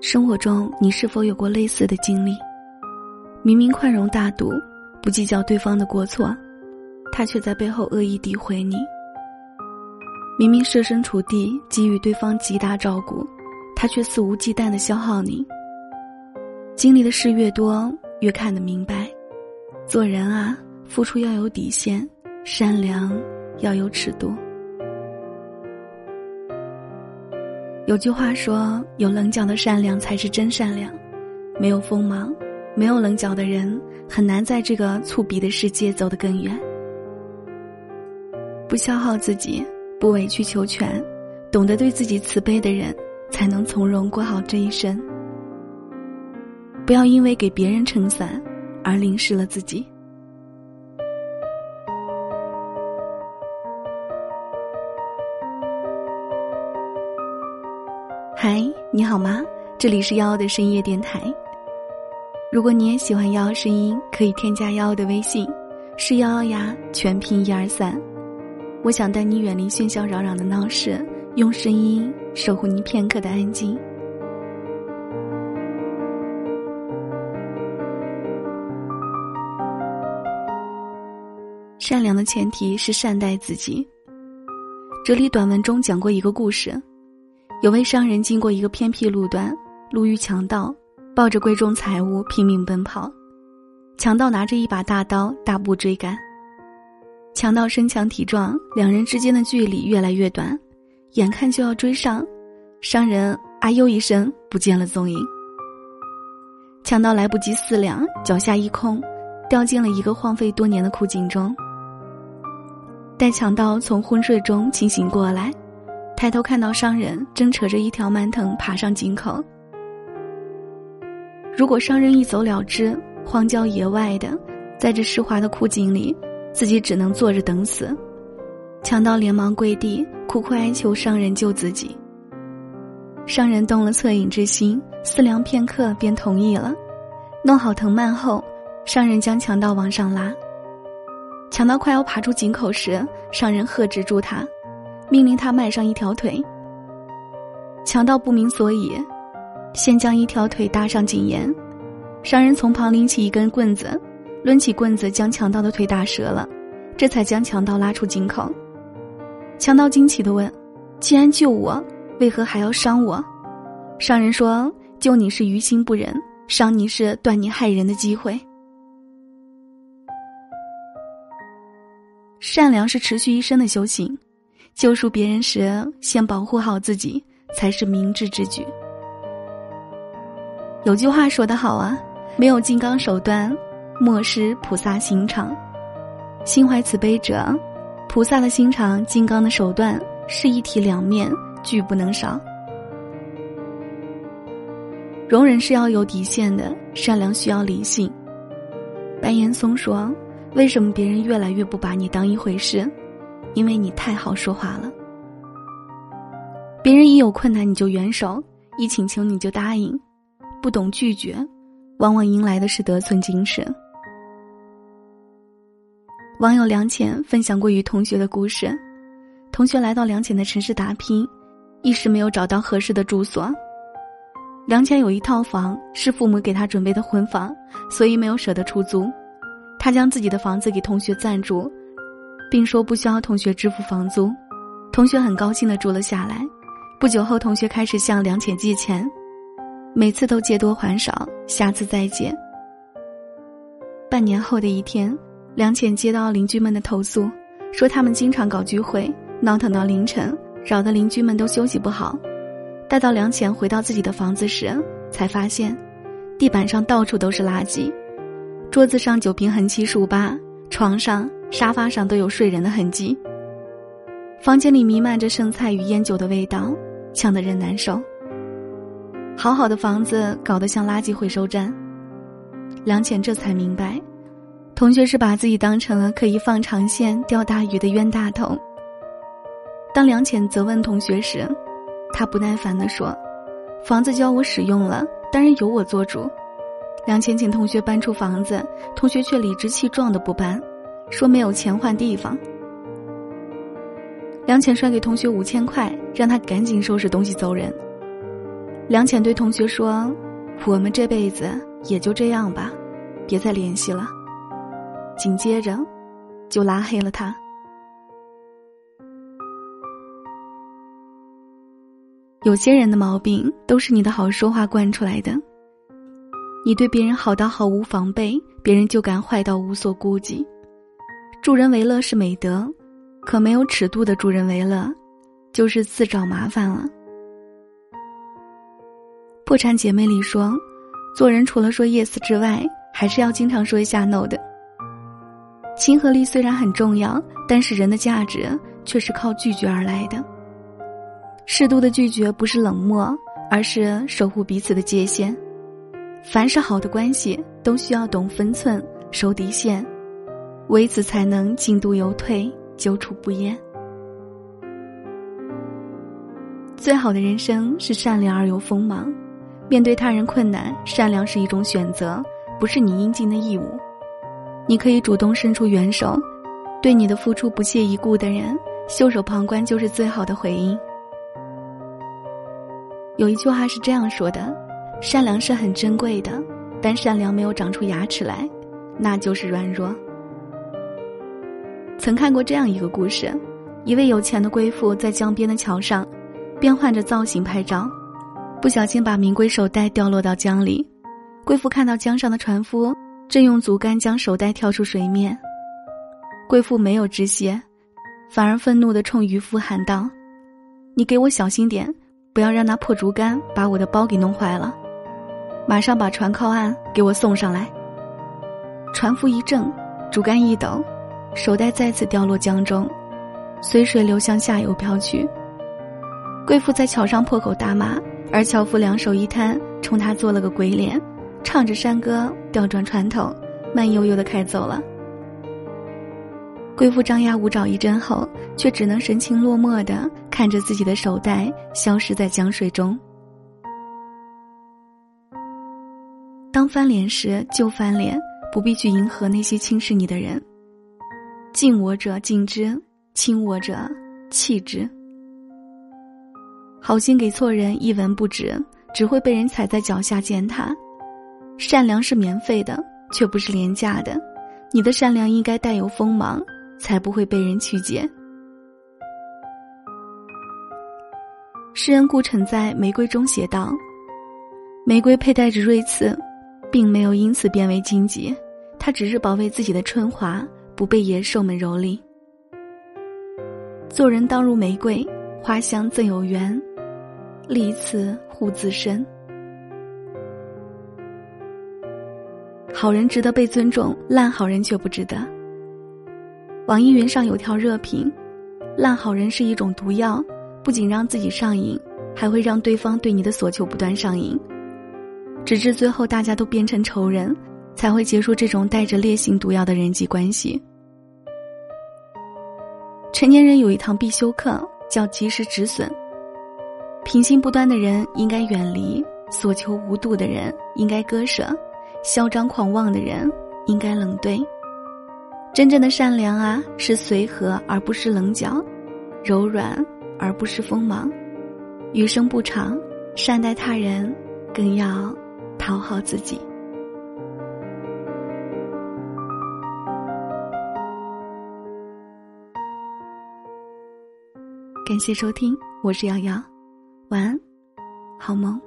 生活中，你是否有过类似的经历？明明宽容大度，不计较对方的过错，他却在背后恶意诋毁你；明明设身处地给予对方极大照顾，他却肆无忌惮的消耗你。经历的事越多，越看得明白，做人啊，付出要有底线，善良要有尺度。有句话说：“有棱角的善良才是真善良。”没有锋芒、没有棱角的人，很难在这个粗鄙的世界走得更远。不消耗自己，不委曲求全，懂得对自己慈悲的人，才能从容过好这一生。不要因为给别人撑伞，而淋湿了自己。好吗？这里是幺的深夜电台。如果你也喜欢幺声音，可以添加幺的微信，是幺幺呀，全拼一二三。我想带你远离喧嚣攘攘的闹市，用声音守护你片刻的安静。善良的前提是善待自己。哲理短文中讲过一个故事。有位商人经过一个偏僻路段，路遇强盗，抱着贵重财物拼命奔跑。强盗拿着一把大刀，大步追赶。强盗身强体壮，两人之间的距离越来越短，眼看就要追上，商人“啊呦”一声不见了踪影。强盗来不及思量，脚下一空，掉进了一个荒废多年的枯井中。待强盗从昏睡中清醒过来。抬头看到商人正扯着一条蔓藤爬上井口。如果商人一走了之，荒郊野外的，在这湿滑的枯井里，自己只能坐着等死。强盗连忙跪地，苦苦哀求商人救自己。商人动了恻隐之心，思量片刻便同意了。弄好藤蔓后，商人将强盗往上拉。强盗快要爬出井口时，商人喝止住他。命令他迈上一条腿。强盗不明所以，先将一条腿搭上井沿。商人从旁拎起一根棍子，抡起棍子将强盗的腿打折了，这才将强盗拉出井口。强盗惊奇的问：“既然救我，为何还要伤我？”商人说：“救你是于心不忍，伤你是断你害人的机会。善良是持续一生的修行。”救赎别人时，先保护好自己才是明智之举。有句话说得好啊，没有金刚手段，莫失菩萨心肠。心怀慈悲者，菩萨的心肠，金刚的手段，是一体两面，俱不能少。容忍是要有底线的，善良需要理性。白岩松说：“为什么别人越来越不把你当一回事？”因为你太好说话了，别人一有困难你就援手，一请求你就答应，不懂拒绝，往往迎来的是得寸进尺。网友梁浅分享过与同学的故事：同学来到梁浅的城市打拼，一时没有找到合适的住所。梁浅有一套房，是父母给他准备的婚房，所以没有舍得出租，他将自己的房子给同学暂住。并说不需要同学支付房租，同学很高兴的住了下来。不久后，同学开始向梁浅借钱，每次都借多还少，下次再借。半年后的一天，梁浅接到邻居们的投诉，说他们经常搞聚会，闹腾到凌晨，扰得邻居们都休息不好。待到梁浅回到自己的房子时，才发现，地板上到处都是垃圾，桌子上酒瓶横七竖八，床上。沙发上都有睡人的痕迹，房间里弥漫着剩菜与烟酒的味道，呛得人难受。好好的房子搞得像垃圾回收站。梁浅这才明白，同学是把自己当成了可以放长线钓大鱼的冤大头。当梁浅责问同学时，他不耐烦地说：“房子交我使用了，当然由我做主。”梁浅请同学搬出房子，同学却理直气壮的不搬。说没有钱换地方，梁浅甩给同学五千块，让他赶紧收拾东西走人。梁浅对同学说：“我们这辈子也就这样吧，别再联系了。”紧接着，就拉黑了他。有些人的毛病都是你的好说话惯出来的。你对别人好到毫无防备，别人就敢坏到无所顾忌。助人为乐是美德，可没有尺度的助人为乐，就是自找麻烦了。破产姐妹里说，做人除了说 yes 之外，还是要经常说一下 no 的。亲和力虽然很重要，但是人的价值却是靠拒绝而来的。适度的拒绝不是冷漠，而是守护彼此的界限。凡是好的关系，都需要懂分寸、守底线，唯此才能进度有退、久处不厌。最好的人生是善良而又锋芒。面对他人困难，善良是一种选择，不是你应尽的义务。你可以主动伸出援手，对你的付出不屑一顾的人，袖手旁观就是最好的回应。有一句话是这样说的：“善良是很珍贵的，但善良没有长出牙齿来，那就是软弱。”曾看过这样一个故事：一位有钱的贵妇在江边的桥上，变换着造型拍照，不小心把名贵手袋掉落到江里。贵妇看到江上的船夫正用竹竿将手袋挑出水面，贵妇没有止血，反而愤怒的冲渔夫喊道：“你给我小心点！”不要让那破竹竿把我的包给弄坏了，马上把船靠岸，给我送上来。船夫一怔，竹竿一抖，手袋再次掉落江中，随水流向下游飘去。贵妇在桥上破口大骂，而樵夫两手一摊，冲他做了个鬼脸，唱着山歌，调转船头，慢悠悠的开走了。贵妇张牙舞爪一阵后，却只能神情落寞的看着自己的手袋消失在江水中。当翻脸时就翻脸，不必去迎合那些轻视你的人。敬我者敬之，亲我者弃之。好心给错人一文不值，只会被人踩在脚下践踏。善良是免费的，却不是廉价的。你的善良应该带有锋芒。才不会被人曲解。诗人顾城在《玫瑰》中写道：“玫瑰佩戴着锐刺，并没有因此变为荆棘，它只是保卫自己的春华，不被野兽们蹂躏。做人当如玫瑰，花香自有缘，利此护自身。好人值得被尊重，烂好人却不值得。”网易云上有条热评：“烂好人是一种毒药，不仅让自己上瘾，还会让对方对你的所求不断上瘾，直至最后大家都变成仇人，才会结束这种带着烈性毒药的人际关系。”成年人有一堂必修课，叫及时止损。品行不端的人应该远离，所求无度的人应该割舍，嚣张狂妄的人应该冷对。真正的善良啊，是随和而不是棱角，柔软而不是锋芒。余生不长，善待他人，更要讨好自己。感谢收听，我是瑶瑶，晚安，好梦。